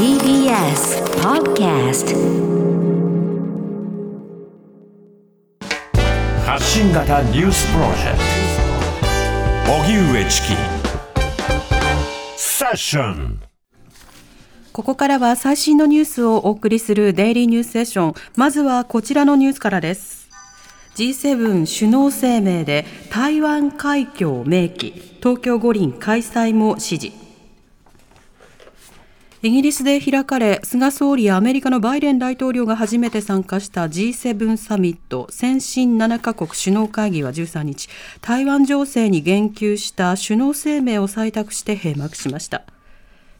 TBS Podcast 発信型ニュースプロジェクト荻上チキセッションここからは最新のニュースをお送りするデイリーニュースセッション。まずはこちらのニュースからです。G7 首脳声明で台湾海峡明記、東京五輪開催も支持。イギリスで開かれ、菅総理やアメリカのバイデン大統領が初めて参加した G7 サミット先進7カ国首脳会議は13日、台湾情勢に言及した首脳声明を採択して閉幕しました。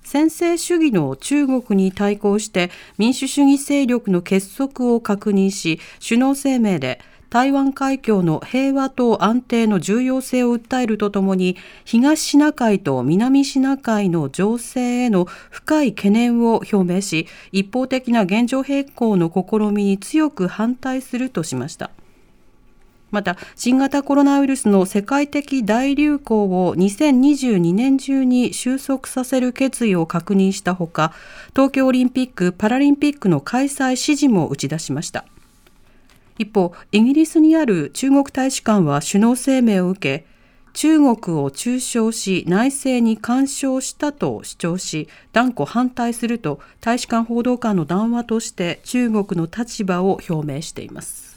専制主義の中国に対抗して民主主義勢力の結束を確認し首脳声明で台湾海峡の平和と安定の重要性を訴えるとともに東シナ海と南シナ海の情勢への深い懸念を表明し一方的な現状変更の試みに強く反対するとしました。また新型コロナウイルスの世界的大流行を2022年中に収束させる決意を確認したほか東京オリンピック・パラリンピックの開催支持も打ち出しました一方イギリスにある中国大使館は首脳声明を受け中国を中傷し内政に干渉したと主張し断固反対すると大使館報道官の談話として中国の立場を表明しています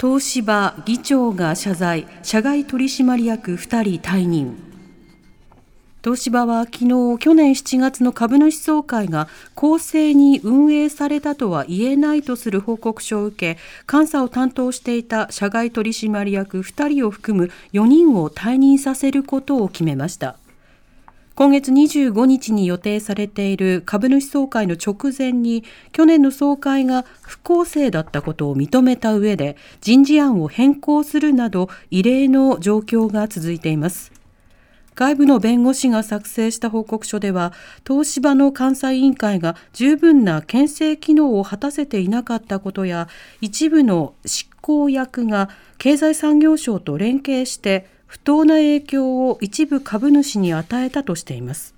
東芝議長が謝罪、社外取締役2人退任。東芝は昨日、去年7月の株主総会が公正に運営されたとは言えないとする報告書を受け、監査を担当していた社外取締役2人を含む4人を退任させることを決めました。今月25日に予定されている株主総会の直前に去年の総会が不公正だったことを認めた上で人事案を変更するなど異例の状況が続いています外部の弁護士が作成した報告書では東芝の監査委員会が十分な牽制機能を果たせていなかったことや一部の執行役が経済産業省と連携して不当な影響を一部株主に与えたとしています。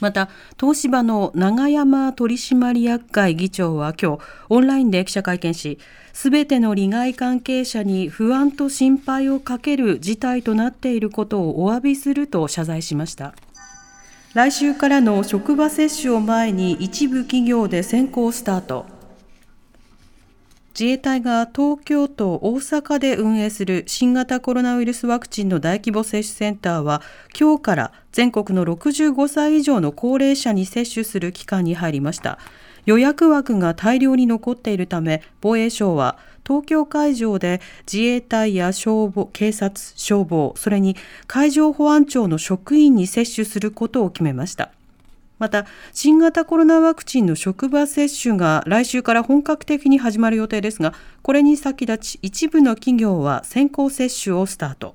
また、東芝の永山取締役会議長は今日、オンラインで記者会見し、すべての利害関係者に不安と心配をかける事態となっていることをお詫びすると謝罪しました。来週からの職場接種を前に一部企業で先行スタート。自衛隊が東京都大阪で運営する新型コロナウイルスワクチンの大規模接種センターは今日から全国の65歳以上の高齢者に接種する期間に入りました予約枠が大量に残っているため防衛省は東京会場で自衛隊や消防警察消防それに海上保安庁の職員に接種することを決めましたまた新型コロナワクチンの職場接種が来週から本格的に始まる予定ですがこれに先立ち一部の企業は先行接種をスタート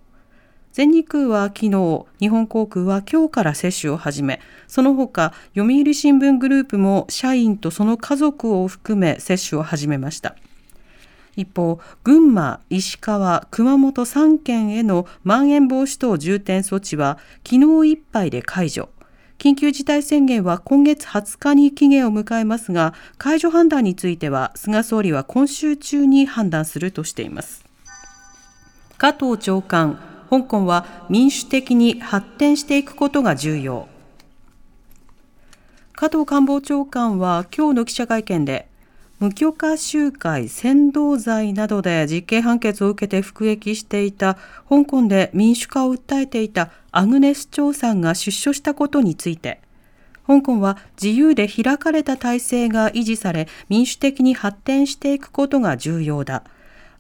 全日空は昨日日本航空は今日から接種を始めその他読売新聞グループも社員とその家族を含め接種を始めました一方、群馬、石川、熊本3県へのまん延防止等重点措置は昨日いっぱいで解除。緊急事態宣言は今月20日に期限を迎えますが、解除判断については菅総理は今週中に判断するとしています。加藤長官、香港は民主的に発展していくことが重要。加藤官房長官は今日の記者会見で、無許可集会、扇動罪などで実刑判決を受けて服役していた香港で民主化を訴えていたアグネス・チョウさんが出所したことについて、香港は自由で開かれた体制が維持され民主的に発展していくことが重要だ。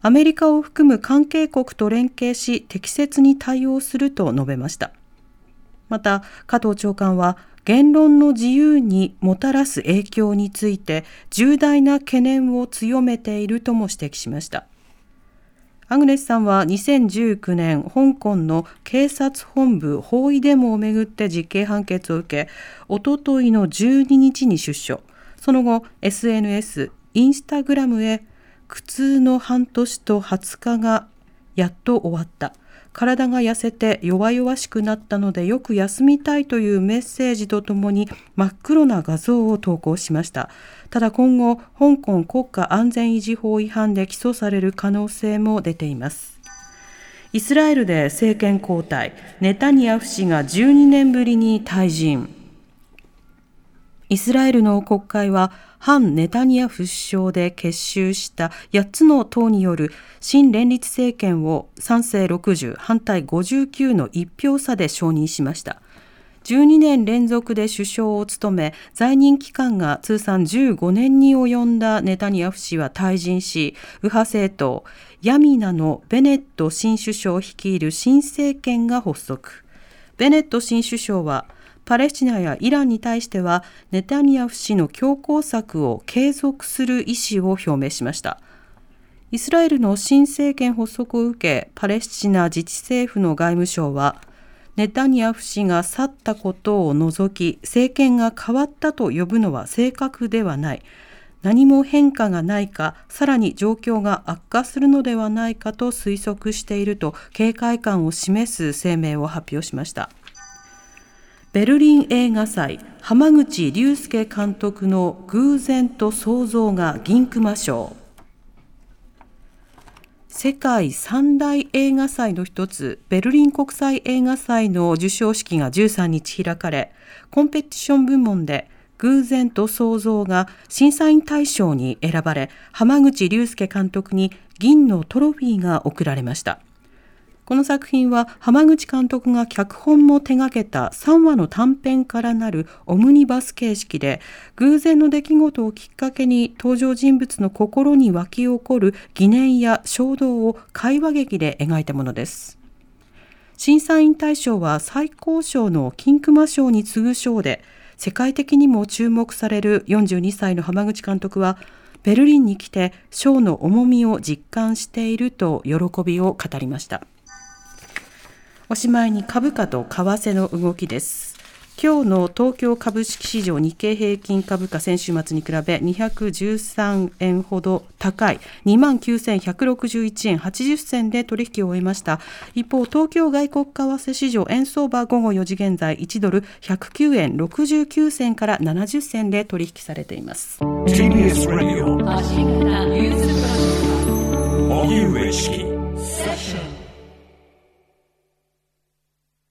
アメリカを含む関係国と連携し適切に対応すると述べました。また加藤長官は言論の自由にもたらす影響について重大な懸念を強めているとも指摘しました。アグネスさんは2019年香港の警察本部包囲デモをめぐって実刑判決を受けおとといの12日に出所その後 SNS インスタグラムへ苦痛の半年と20日がやっと終わった体が痩せて弱々しくなったのでよく休みたいというメッセージとともに真っ黒な画像を投稿しました。ただ今後香港国家安全維持法違反で起訴される可能性も出ています。イスラエルで政権交代。ネタニヤフ氏が12年ぶりに退陣。イスラエルの国会は反ネタニヤフ首相で結集した8つの党による新連立政権を賛成60反対59の1票差で承認しました。12年連続で首相を務め在任期間が通算15年に及んだネタニヤフ氏は退陣し右派政党ヤミナのベネット新首相率いる新政権が発足。ベネット新首相はパレスチナやイランに対してはネタニヤフ氏の強硬策を継続する意思を表明しました。イスラエルの新政権発足を受けパレスチナ自治政府の外務省はネタニヤフ氏が去ったことを除き政権が変わったと呼ぶのは正確ではない。何も変化がないかさらに状況が悪化するのではないかと推測していると警戒感を示す声明を発表しました。ベルリン映画祭浜口竜介監督の偶然と想像が銀熊賞世界三大映画祭の一つベルリン国際映画祭の授賞式が13日開かれコンペティション部門で偶然と想像が審査員大賞に選ばれ浜口竜介監督に銀のトロフィーが贈られました。この作品は浜口監督が脚本も手掛けた3話の短編からなるオムニバス形式で偶然の出来事をきっかけに登場人物の心に湧き起こる疑念や衝動を会話劇で描いたものです。審査員大賞は最高賞の金熊賞に次ぐ賞で世界的にも注目される42歳の浜口監督はベルリンに来て賞の重みを実感していると喜びを語りました。おしまいに株価と為替の動きです。今日の東京株式市場日経平均株価先週末に比べ213円ほど高い。29,161円80銭で取引を終えました。一方東京外国為替市場円相場午後4時現在1ドル109円69銭から70銭で取引されています